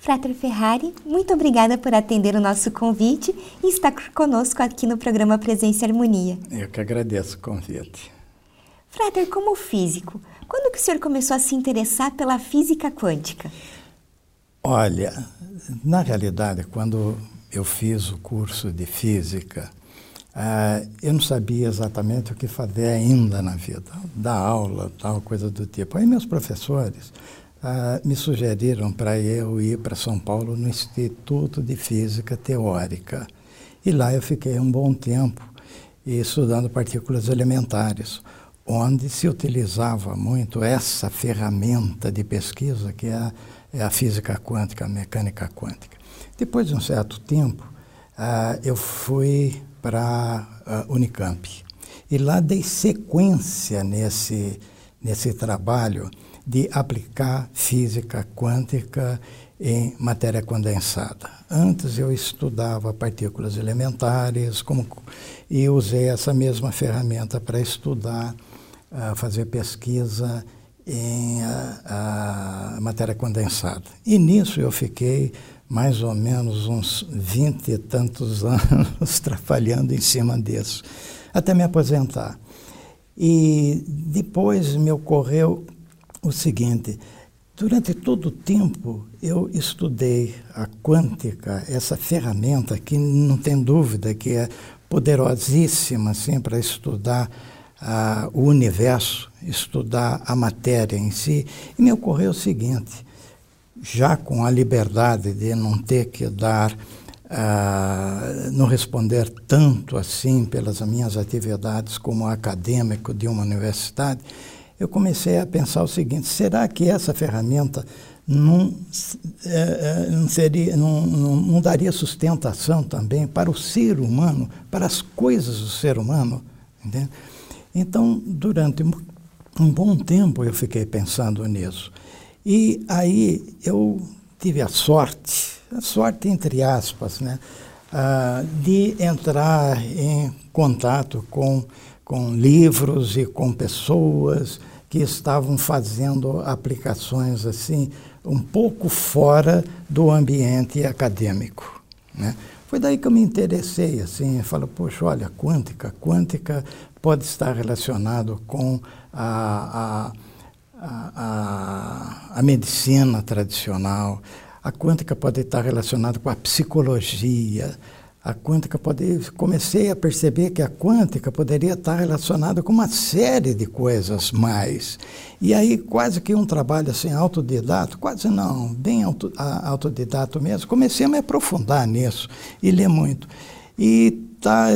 Frater Ferrari, muito obrigada por atender o nosso convite e estar conosco aqui no programa Presença e Harmonia. Eu que agradeço o convite. Frater, como físico, quando que o senhor começou a se interessar pela física quântica? Olha, na realidade, quando eu fiz o curso de física, uh, eu não sabia exatamente o que fazer ainda na vida, dar aula, tal coisa do tipo. Aí meus professores ah, me sugeriram para eu ir para São Paulo no Instituto de Física Teórica. E lá eu fiquei um bom tempo estudando partículas elementares, onde se utilizava muito essa ferramenta de pesquisa que é a, é a física quântica, a mecânica quântica. Depois de um certo tempo, ah, eu fui para a Unicamp. E lá dei sequência nesse, nesse trabalho de aplicar física quântica em matéria condensada. Antes eu estudava partículas elementares como, e usei essa mesma ferramenta para estudar, uh, fazer pesquisa em uh, uh, matéria condensada. E nisso eu fiquei mais ou menos uns vinte e tantos anos trabalhando em cima disso, até me aposentar. E depois me ocorreu o seguinte: durante todo o tempo eu estudei a quântica, essa ferramenta que não tem dúvida que é poderosíssima assim, para estudar uh, o universo, estudar a matéria em si. E me ocorreu o seguinte: já com a liberdade de não ter que dar. Uh, não responder tanto assim pelas minhas atividades como acadêmico de uma universidade, eu comecei a pensar o seguinte: será que essa ferramenta não, é, é, não, seria, não, não, não, daria sustentação também para o ser humano, para as coisas do ser humano? Entende? Então, durante um bom tempo eu fiquei pensando nisso. E aí eu tive a sorte, a sorte entre aspas, né, uh, de entrar em contato com, com livros e com pessoas que estavam fazendo aplicações assim um pouco fora do ambiente acadêmico. Né? Foi daí que eu me interessei, assim, falo, poxa, olha, quântica, quântica pode estar relacionado com a, a, a, a, medicina tradicional, a quântica pode estar relacionada com a psicologia, a quântica pode comecei a perceber que a quântica poderia estar relacionada com uma série de coisas mais e aí quase que um trabalho assim autodidato quase não bem auto, autodidato mesmo comecei a me aprofundar nisso e ler muito e tá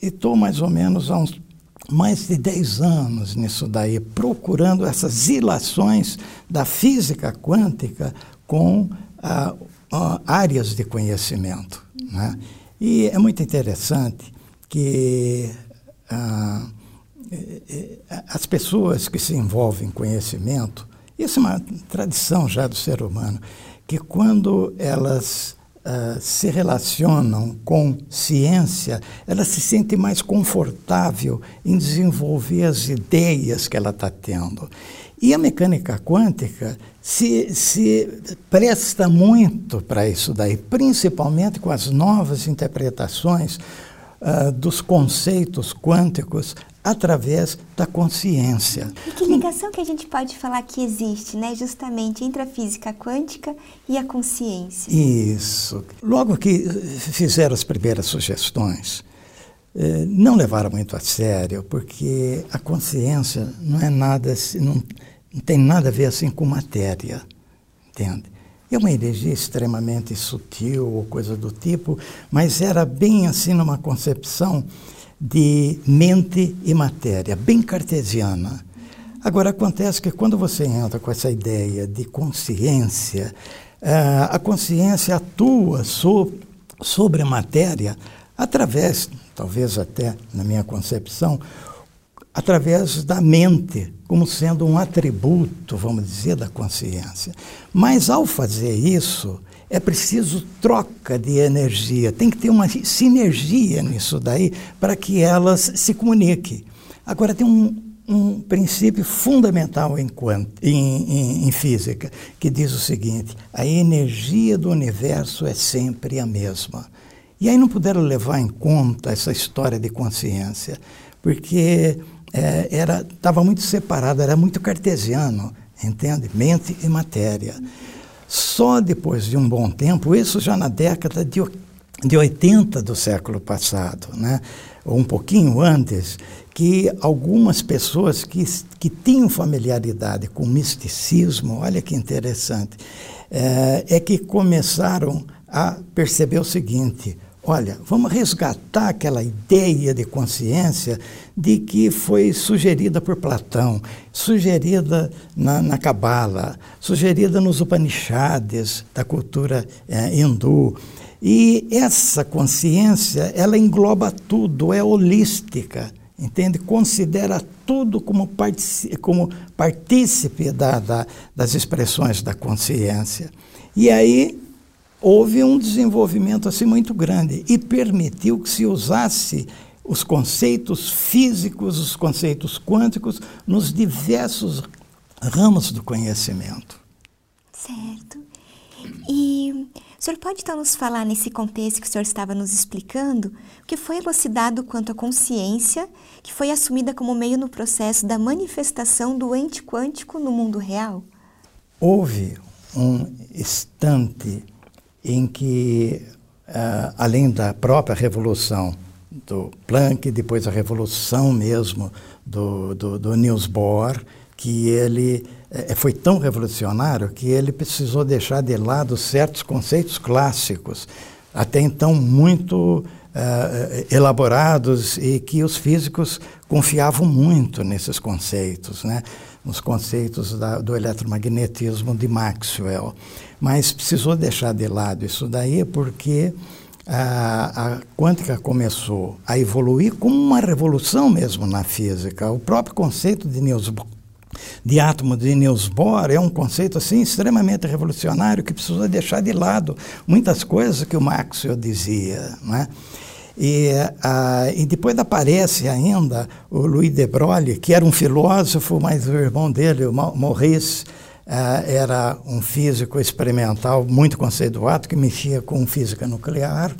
estou mais ou menos há uns mais de 10 anos nisso daí procurando essas ilações da física quântica com ah, ah, áreas de conhecimento né? E é muito interessante que ah, eh, eh, as pessoas que se envolvem em conhecimento, isso é uma tradição já do ser humano, que quando elas ah, se relacionam com ciência, elas se sentem mais confortável em desenvolver as ideias que ela está tendo. E a mecânica quântica se, se presta muito para isso daí, principalmente com as novas interpretações uh, dos conceitos quânticos através da consciência. E que ligação que a gente pode falar que existe, né, justamente entre a física quântica e a consciência? Isso. Logo que fizeram as primeiras sugestões, eh, não levaram muito a sério, porque a consciência não é nada, não, não tem nada a ver assim com matéria, entende? É uma energia extremamente sutil ou coisa do tipo, mas era bem assim numa concepção de mente e matéria, bem cartesiana. Agora, acontece que quando você entra com essa ideia de consciência, uh, a consciência atua so, sobre a matéria através, talvez até na minha concepção, através da mente, como sendo um atributo, vamos dizer, da consciência. Mas ao fazer isso, é preciso troca de energia, tem que ter uma sinergia nisso daí para que elas se comuniquem. Agora tem um, um princípio fundamental em, em, em, em, física, que diz o seguinte: a energia do universo é sempre a mesma. E aí não puderam levar em conta essa história de consciência, porque é, era estava muito separado, era muito cartesiano, entende? Mente e matéria. Só depois de um bom tempo, isso já na década de, de 80 do século passado, né? ou um pouquinho antes, que algumas pessoas que, que tinham familiaridade com misticismo, olha que interessante, é, é que começaram a perceber o seguinte: olha, vamos resgatar aquela ideia de consciência de que foi sugerida por Platão, sugerida na Cabala, sugerida nos Upanishads da cultura é, hindu. E essa consciência, ela engloba tudo, é holística entende? Considera tudo como, partícipe, como partícipe da, da, das expressões da consciência. E aí houve um desenvolvimento assim muito grande e permitiu que se usasse os conceitos físicos, os conceitos quânticos nos diversos ramos do conhecimento. Certo. E o senhor pode então nos falar, nesse contexto que o senhor estava nos explicando, o que foi elucidado quanto à consciência que foi assumida como meio no processo da manifestação do ente quântico no mundo real? Houve um instante em que, uh, além da própria revolução do Planck, depois a revolução mesmo do, do, do Niels Bohr, que ele é, foi tão revolucionário que ele precisou deixar de lado certos conceitos clássicos, até então muito uh, elaborados e que os físicos confiavam muito nesses conceitos, né? Nos conceitos da, do eletromagnetismo de Maxwell. Mas precisou deixar de lado isso daí porque a, a quântica começou a evoluir como uma revolução mesmo na física. O próprio conceito de Niels Bohr de átomo de Niels Bohr é um conceito assim extremamente revolucionário que precisa deixar de lado muitas coisas que o Maxwell dizia, né? E, uh, e depois aparece ainda o Louis de Broglie, que era um filósofo, mas o irmão dele, o Maurice, uh, era um físico experimental muito conceituado, que mexia com física nuclear.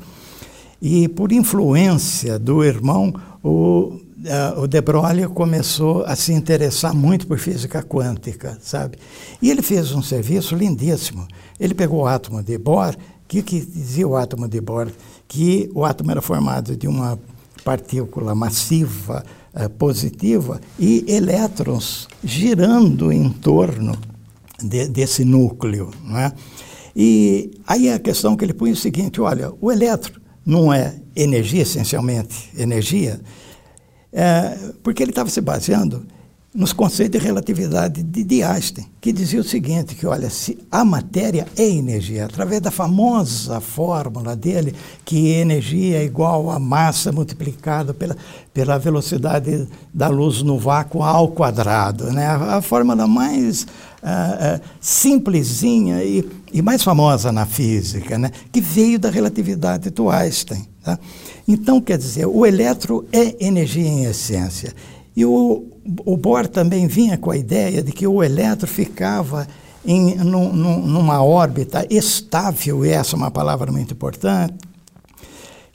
E por influência do irmão, o uh, o De Broglie começou a se interessar muito por física quântica, sabe? E ele fez um serviço lindíssimo. Ele pegou o átomo de Bohr, que, que dizia o átomo de Bohr? Que o átomo era formado de uma partícula massiva uh, positiva e elétrons girando em torno de, desse núcleo, não é? E aí a questão que ele põe é o seguinte, olha, o elétron não é energia essencialmente, energia, é, porque ele estava se baseando nos conceitos de relatividade de, Einstein, que dizia o seguinte, que olha, se a matéria é energia, através da famosa fórmula dele, que energia é igual a massa multiplicada pela, pela velocidade da luz no vácuo ao quadrado, né? a, a fórmula mais uh, uh, simplesinha e, e, mais famosa na física, né? que veio da relatividade do Einstein. Tá? Então, quer dizer, o elétron é energia em essência. E o, o Bohr também vinha com a ideia de que o elétron ficava em, num, numa órbita estável, e essa é uma palavra muito importante,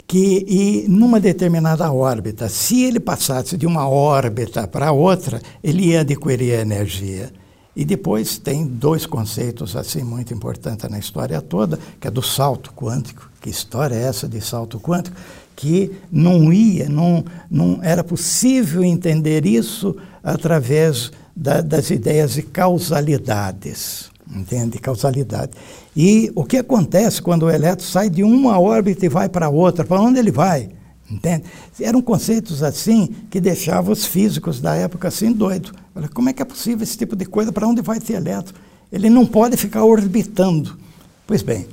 que e numa determinada órbita, se ele passasse de uma órbita para outra, ele ia adquirir energia. E depois tem dois conceitos assim muito importantes na história toda, que é do salto quântico. Que história é essa de salto quântico? Que não ia, não, não era possível entender isso através da, das ideias de causalidades, entende? Causalidade. E o que acontece quando o elétron sai de uma órbita e vai para outra? Para onde ele vai? Entende? Eram conceitos assim que deixavam os físicos da época assim doidos. Como é que é possível esse tipo de coisa? Para onde vai esse elétron? Ele não pode ficar orbitando. Pois bem,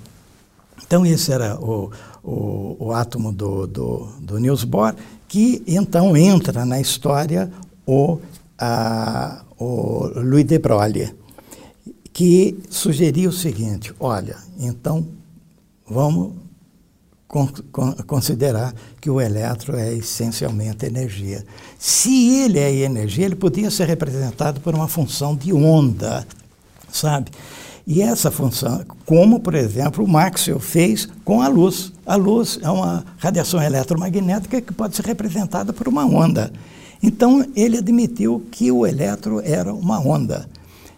então esse era o, o, o átomo do, do, do Niels Bohr, que então entra na história o, a, o Louis de Broglie, que sugeriu o seguinte: olha, então vamos con con considerar que o elétron é essencialmente energia. Se ele é energia, ele podia ser representado por uma função de onda, sabe? E essa função, como por exemplo o Maxwell fez com a luz. A luz é uma radiação eletromagnética que pode ser representada por uma onda. Então ele admitiu que o elétron era uma onda.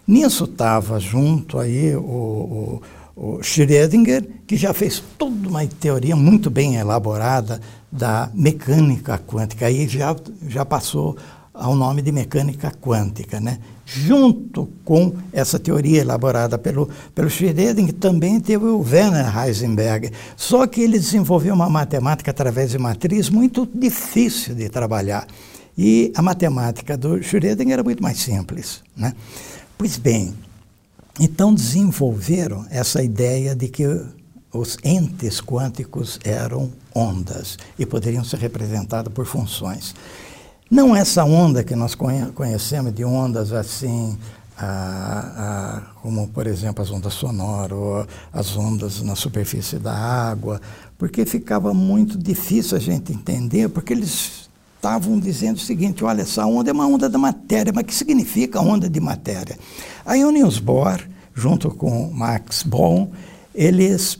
Nisso estava junto aí o, o, o Schrödinger, que já fez toda uma teoria muito bem elaborada da mecânica quântica. Aí já, já passou ao nome de mecânica quântica. Né? Junto com essa teoria elaborada pelo, pelo Schrödinger, também teve o Werner Heisenberg. Só que ele desenvolveu uma matemática através de matriz muito difícil de trabalhar. E a matemática do Schrödinger era muito mais simples. Né? Pois bem, então desenvolveram essa ideia de que os entes quânticos eram ondas e poderiam ser representados por funções. Não essa onda que nós conhecemos de ondas assim, ah, ah, como por exemplo as ondas sonoras ou as ondas na superfície da água, porque ficava muito difícil a gente entender, porque eles estavam dizendo o seguinte: olha, essa onda é uma onda da matéria, mas que significa onda de matéria? Aí o Niels Bohr, junto com Max Born, eles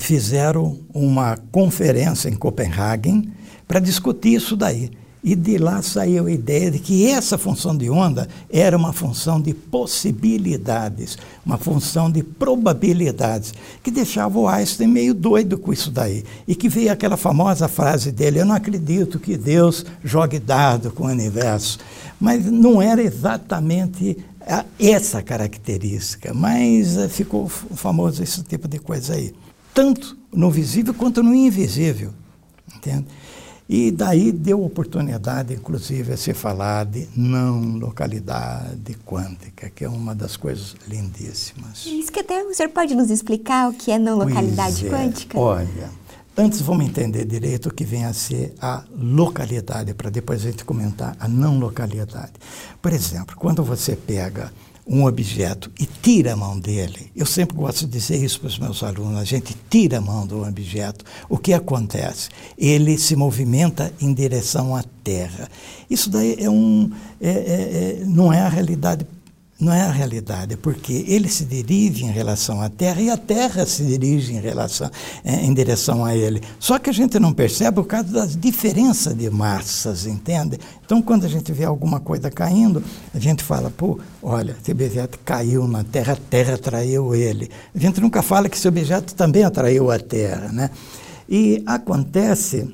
fizeram uma conferência em Copenhague para discutir isso daí. E de lá saiu a ideia de que essa função de onda era uma função de possibilidades, uma função de probabilidades, que deixava o Einstein meio doido com isso daí. E que veio aquela famosa frase dele: Eu não acredito que Deus jogue dado com o universo. Mas não era exatamente essa característica, mas eh, ficou famoso esse tipo de coisa aí. Tanto no visível quanto no invisível. Entende? E daí deu oportunidade, inclusive, a se falar de não localidade quântica, que é uma das coisas lindíssimas. Isso que até o senhor pode nos explicar o que é não localidade é. quântica? Olha, antes vamos entender direito o que vem a ser a localidade, para depois a gente comentar a não localidade. Por exemplo, quando você pega um objeto e tira a mão dele, eu sempre gosto de dizer isso para os meus alunos, a gente tira a mão do objeto, o que acontece? Ele se movimenta em direção à Terra. Isso daí é um, é, é, é não é a realidade não é a realidade, porque ele se dirige em relação à Terra e a Terra se dirige em, relação, é, em direção a ele. Só que a gente não percebe por causa das diferenças de massas, entende? Então, quando a gente vê alguma coisa caindo, a gente fala, pô, olha, esse objeto caiu na Terra, a Terra atraiu ele. A gente nunca fala que esse objeto também atraiu a Terra, né? E acontece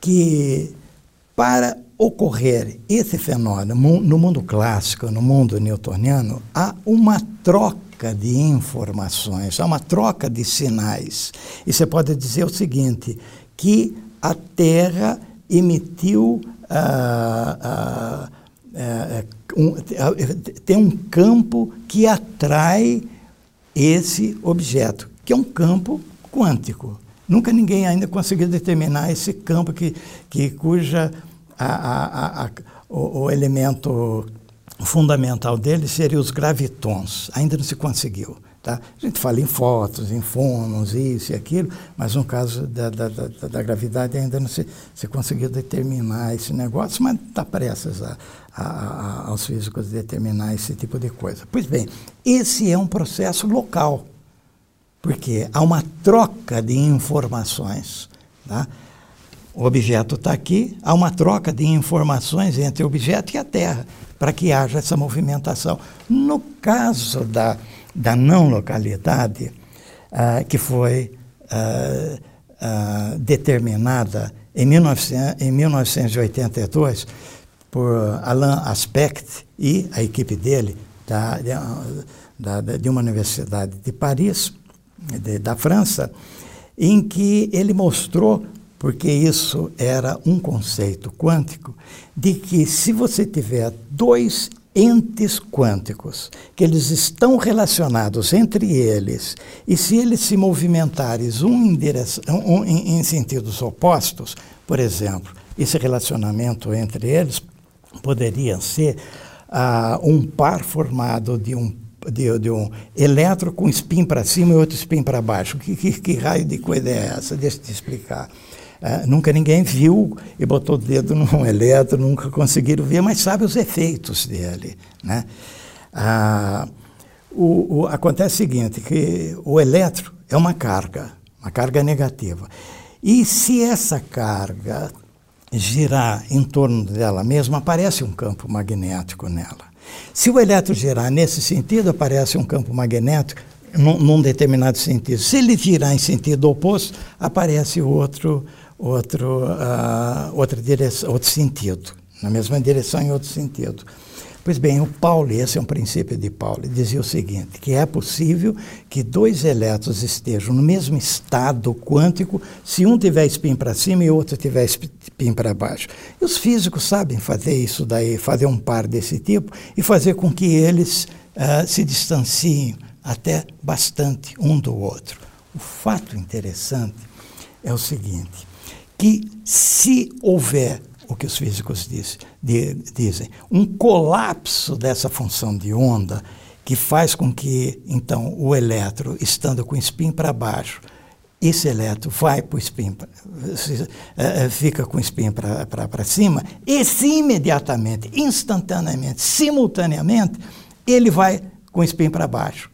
que para ocorrer esse fenômeno no mundo clássico, no mundo newtoniano, há uma troca de informações, há uma troca de sinais. E você pode dizer o seguinte, que a Terra emitiu uh, uh, uh, um, tem um campo que atrai esse objeto, que é um campo quântico. Nunca ninguém ainda conseguiu determinar esse campo que, que cuja a, a, a, o, o, elemento fundamental dele seria os gravitons. Ainda não se conseguiu. Tá? A gente fala em fotos, em fônons, isso e aquilo, mas no caso da, da, da, da gravidade ainda não se, se conseguiu determinar esse negócio, mas está prestes a, a, a, aos físicos determinar esse tipo de coisa. Pois bem, esse é um processo local, porque há uma troca de informações. Tá? O objeto está aqui, há uma troca de informações entre o objeto e a Terra, para que haja essa movimentação. No caso da, da não localidade, uh, que foi uh, uh, determinada em, 1900, em 1982 por Alain Aspect e a equipe dele, da, da, de uma universidade de Paris, de, da França, em que ele mostrou porque isso era um conceito quântico de que se você tiver dois entes quânticos, que eles estão relacionados entre eles, e se eles se movimentarem um em, direção, um, em, em sentidos opostos, por exemplo, esse relacionamento entre eles poderia ser uh, um par formado de um de, de um elétron com spin para cima e outro spin para baixo. Que, que, que, raio de coisa é essa? Deixa eu te explicar. Uh, nunca ninguém viu e botou o dedo num elétron, nunca conseguiram ver, mas sabe os efeitos dele. Né? Uh, o, o, acontece o seguinte, que o elétron é uma carga, uma carga negativa. E se essa carga girar em torno dela mesma, aparece um campo magnético nela. Se o elétron girar nesse sentido, aparece um campo magnético num, num determinado sentido. Se ele girar em sentido oposto, aparece outro, outro, uh, outra direção, outro sentido, na mesma direção em outro sentido. Pois bem, o Pauli, esse é um princípio de Pauli, dizia o seguinte, que é possível que dois elétrons estejam no mesmo estado quântico se um tiver spin para cima e o outro tiver spin para baixo. E os físicos sabem fazer isso daí, fazer um par desse tipo e fazer com que eles uh, se distanciem até bastante um do outro. O fato interessante é o seguinte, que se houver o que os físicos diz, de, dizem, um colapso dessa função de onda que faz com que, então, o elétron, estando com o para baixo, esse elétron vai para o spin, é, é, fica com o spin para cima, e se imediatamente, instantaneamente, simultaneamente, ele vai com o para baixo.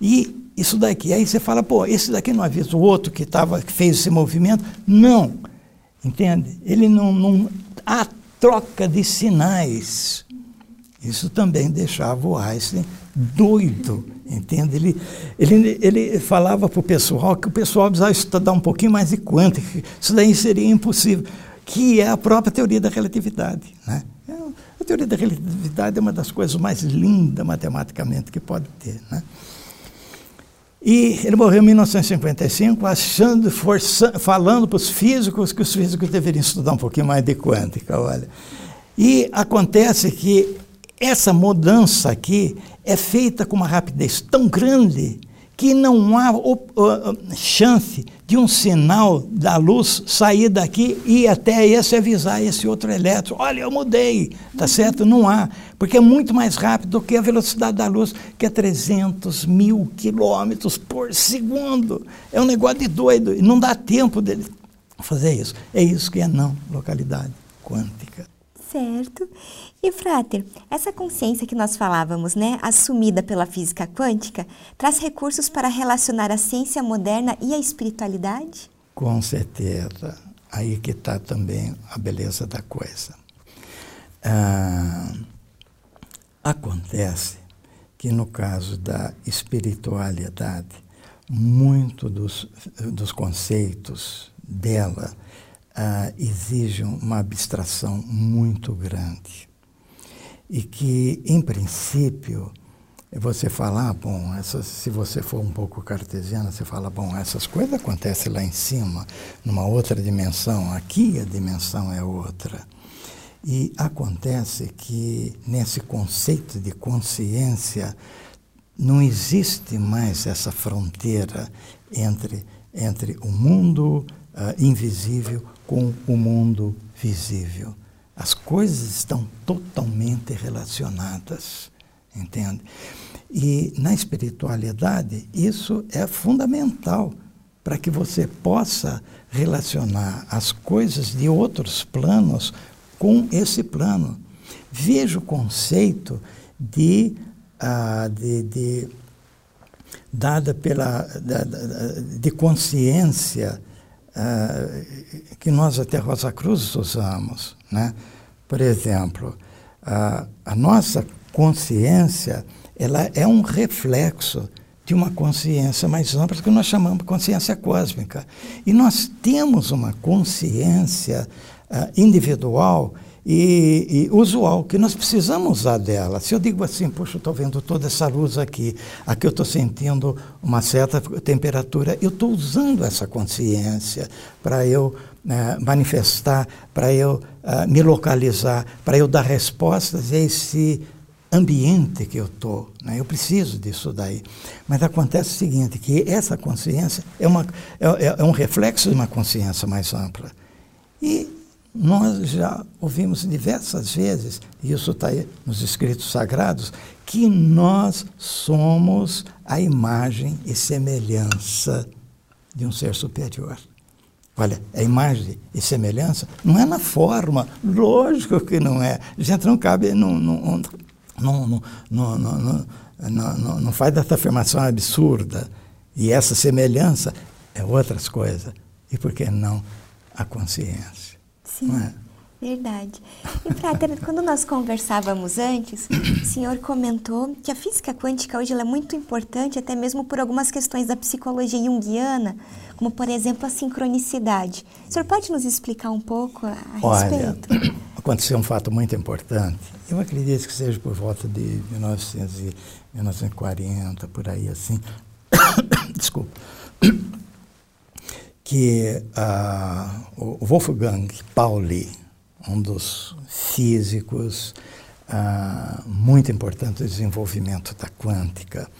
E isso daqui, aí você fala, pô, esse daqui não avisa o outro que, tava, que fez esse movimento? Não. Entende? Ele não, não, a troca de sinais. Isso também deixava o Einstein doido, entende? Ele, ele, ele falava para o pessoal que o pessoal precisava estudar um pouquinho mais de quântica, isso daí seria impossível, que é a própria teoria da relatividade. Né? É, a teoria da relatividade é uma das coisas mais lindas matematicamente que pode ter. Né? E ele morreu em 1955, achando, forçando, falando para os físicos que os físicos deveriam estudar um pouquinho mais de quântica, olha. E acontece que essa mudança aqui é feita com uma rapidez tão grande que não há chance de um sinal da luz sair daqui e até esse avisar esse outro elétron. Olha, eu mudei, tá certo? Não há, porque é muito mais rápido do que a velocidade da luz, que é 300 mil quilômetros por segundo. É um negócio de doido, e não dá tempo dele fazer isso. É isso que é não localidade quântica. Certo. E, Frater, essa consciência que nós falávamos, né, assumida pela física quântica, traz recursos para relacionar a ciência moderna e a espiritualidade? Com certeza. Aí que está também a beleza da coisa. Ah, acontece que no caso da espiritualidade, muito dos, dos conceitos dela ah, exigem uma abstração muito grande e que, em princípio, você fala, ah, bom, essas, se você for um pouco cartesiana, você fala, bom, essas coisas acontecem lá em cima, numa outra dimensão, aqui a dimensão é outra. E acontece que nesse conceito de consciência não existe mais essa fronteira entre, entre o mundo uh, invisível com o mundo visível. As coisas estão totalmente relacionadas, entende? E na espiritualidade, isso é fundamental para que você possa relacionar as coisas de outros planos com esse plano. Veja o conceito de, uh, de, de dada pela da, de consciência uh, que nós até Rosa Cruz usamos. Né? Por exemplo, a, a nossa consciência ela é um reflexo de uma consciência mais ampla que nós chamamos de consciência cósmica. E nós temos uma consciência uh, individual e, e, usual, que nós precisamos usar dela. Se eu digo assim, puxa, eu estou vendo toda essa luz aqui, aqui eu estou sentindo uma certa temperatura, eu estou usando essa consciência para eu né, manifestar, para eu uh, me localizar, para eu dar respostas a esse ambiente que eu estou. Né? Eu preciso disso daí. Mas acontece o seguinte, que essa consciência é, uma, é, é, é um reflexo de uma consciência mais ampla. E nós já ouvimos diversas vezes, e isso está aí nos escritos sagrados, que nós somos a imagem e semelhança de um ser superior. Olha, a imagem e semelhança não é na forma, lógico que não é. A gente não cabe, não, não, não, não, não, não, não faz dessa afirmação absurda. E essa semelhança é outras coisas. E por que não a consciência? Sim. É? Verdade. E, Frater, quando nós conversávamos antes, o senhor comentou que a física quântica hoje é muito importante, até mesmo por algumas questões da psicologia junguiana, como, por exemplo, a sincronicidade. O senhor pode nos explicar um pouco a, respeito? Olha, aconteceu um fato muito importante. Eu acredito que seja por volta de 1900 e 1940, por aí assim. Desculpa que uh, o Wolfgang Pauli, um dos físicos uh, muito importantes do desenvolvimento da quântica,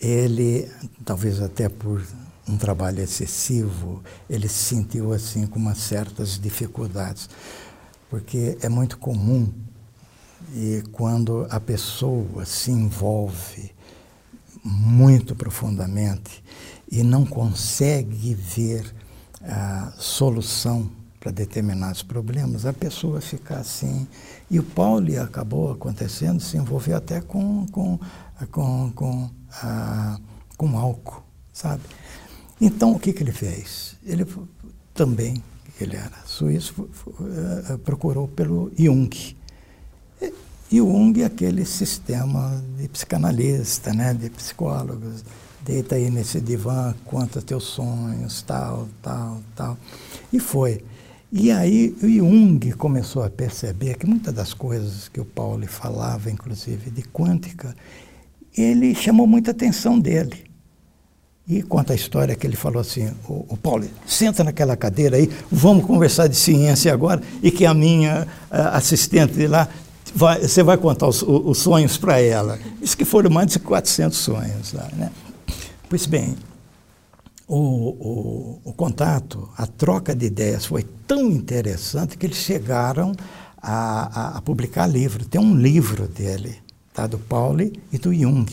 ele, talvez até por um trabalho excessivo, ele se sentiu assim com umas certas dificuldades, porque é muito comum e quando a pessoa se envolve muito profundamente e não consegue ver a solução para determinados problemas, a pessoa fica assim. E o Pauli acabou acontecendo, se envolveu até com, com, com, com, a, com álcool, sabe? Então, o que, que ele fez? Ele também, ele era suíço, uh, procurou pelo Jung. E Jung é aquele sistema de psicanalista, né, de psicólogos, deita aí nesse divã, conta teus sonhos, tal, tal, tal. E foi. E aí o Jung começou a perceber que muitas das coisas que o Paulo falava, inclusive de quântica, ele chamou muita atenção dele. E conta a história que ele falou assim: o, o Paulo, senta naquela cadeira aí, vamos conversar de ciência agora, e que a minha a, assistente lá, vai, você vai contar os, os sonhos para ela. Isso que foram mais de 400 sonhos lá, né? Pois bem, o, o, o, contato, a troca de ideias foi tão interessante que eles chegaram a, a, a publicar livro. Tem um livro dele, tá, do Pauli e do Jung.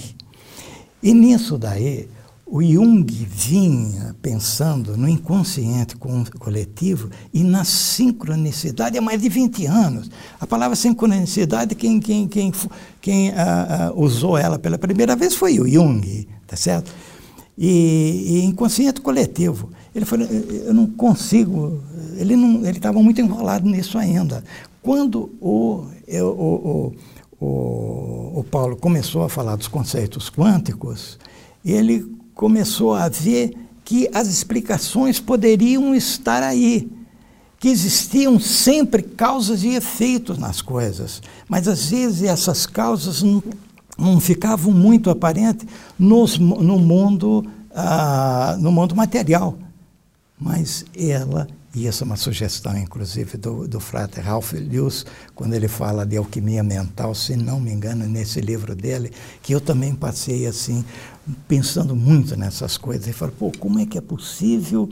E nisso daí, o Jung vinha pensando no inconsciente coletivo e na sincronicidade há mais de 20 anos. A palavra sincronicidade, quem, quem, quem, quem uh, uh, usou ela pela primeira vez foi o Jung, tá certo? E, e inconsciente coletivo. Ele falou, eu não consigo, ele não, ele estava muito enrolado nisso ainda. Quando o, o, o, o, o Paulo começou a falar dos conceitos quânticos, ele começou a ver que as explicações poderiam estar aí, que existiam sempre causas e efeitos nas coisas, mas às vezes essas causas não, ficavam muito aparentes nos, no mundo ah, no mundo material. Mas ela, e essa é uma sugestão, inclusive, do, do frater Ralph Lewis, quando ele fala de alquimia mental, se não me engano, nesse livro dele, que eu também passei assim, pensando muito nessas coisas. E falo, pô, como é que é possível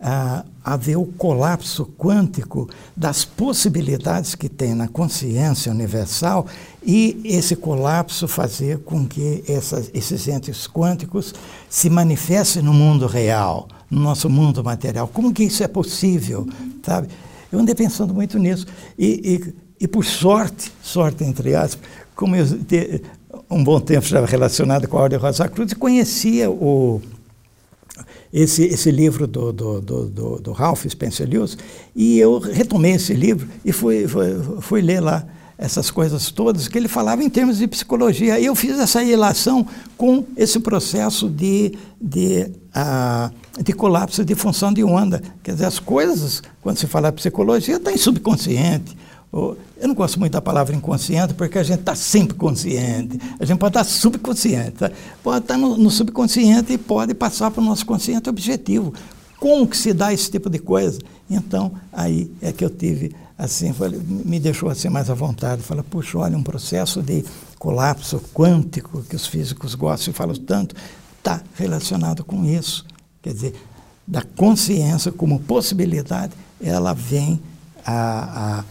ah, haver o colapso quântico das possibilidades que tem na consciência universal e esse colapso fazer com que essas, esses entes quânticos se manifestem no mundo real, no nosso mundo material. Como que isso é possível, sabe? Eu andei pensando muito nisso e, e, e por sorte, sorte entre aspas, como eu te, um bom tempo estava relacionado com a Ordem Rosa Cruz conhecia o esse, esse livro do, do, do, do, Ralph Spencer Lewis, e eu retomei esse livro e fui, fui, fui ler lá essas coisas todas que ele falava em termos de psicologia. E eu fiz essa relação com esse processo de, de, uh, de colapso de função de onda. Quer dizer, as coisas, quando se fala psicologia, está em subconsciente. Eu não gosto muito da palavra inconsciente, porque a gente está sempre consciente. A gente pode estar subconsciente. Tá? Pode estar no, no, subconsciente e pode passar para o nosso consciente objetivo. Como que se dá esse tipo de coisa? Então, aí é que eu tive, assim, me deixou assim mais à vontade. Falei, puxa, olha, um processo de colapso quântico que os físicos gostam e falam tanto, está relacionado com isso. Quer dizer, da consciência como possibilidade, ela vem a, a,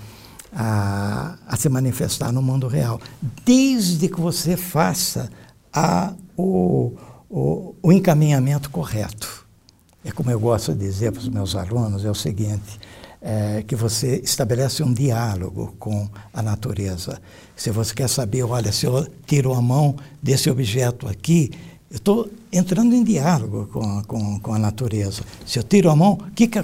a, a se manifestar no mundo real, desde que você faça a, o, o, o encaminhamento correto. É como eu gosto de dizer para os meus alunos, é o seguinte, é, que você estabelece um diálogo com a natureza. Se você quer saber, olha, se eu tiro a mão desse objeto aqui, eu estou entrando em diálogo com, com, com, a natureza. Se eu tiro a mão, o que, que, a,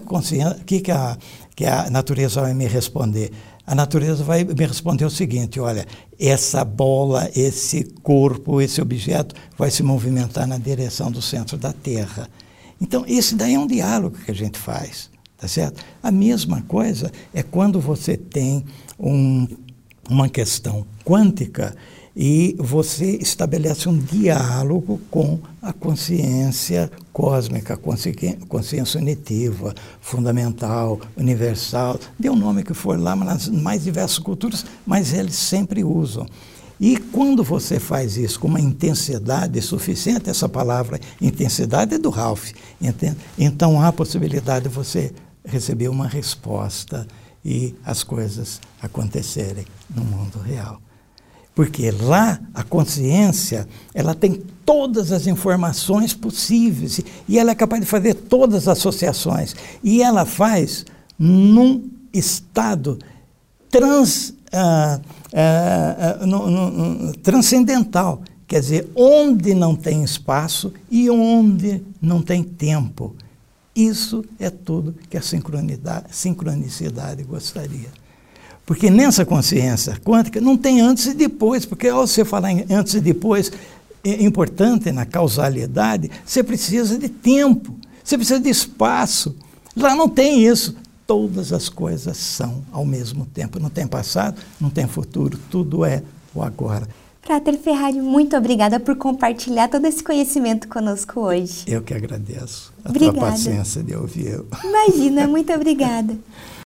que, que, a, que a natureza vai me responder? A natureza vai me responder o seguinte: olha, essa bola, esse corpo, esse objeto vai se movimentar na direção do centro da Terra. Então, esse daí é um diálogo que a gente faz. Tá certo? A mesma coisa é quando você tem um, uma questão quântica e você estabelece um diálogo com a consciência cósmica, consciência unitiva, fundamental, universal, dê o nome que for lá, nas mais diversas culturas, mas eles sempre usam. E quando você faz isso com uma intensidade suficiente, essa palavra intensidade é do Ralph, entende? então há a possibilidade de você receber uma resposta e as coisas acontecerem no mundo real. Porque lá a consciência, ela tem todas as informações possíveis e ela é capaz de fazer todas as associações. E ela faz num estado trans, uh, uh, uh, no, no, transcendental, quer dizer, onde não tem espaço e onde não tem tempo. Isso é tudo que a sincronicidade gostaria. Porque nessa consciência quântica não tem antes e depois, porque ao você falar em antes e depois, é importante na causalidade, você precisa de tempo, você precisa de espaço. Lá não tem isso. Todas as coisas são ao mesmo tempo. Não tem passado, não tem futuro, tudo é o agora. Frater Ferrari, muito obrigada por compartilhar todo esse conhecimento conosco hoje. Eu que agradeço a obrigada. tua paciência de ouvir eu. Imagina, muito obrigada.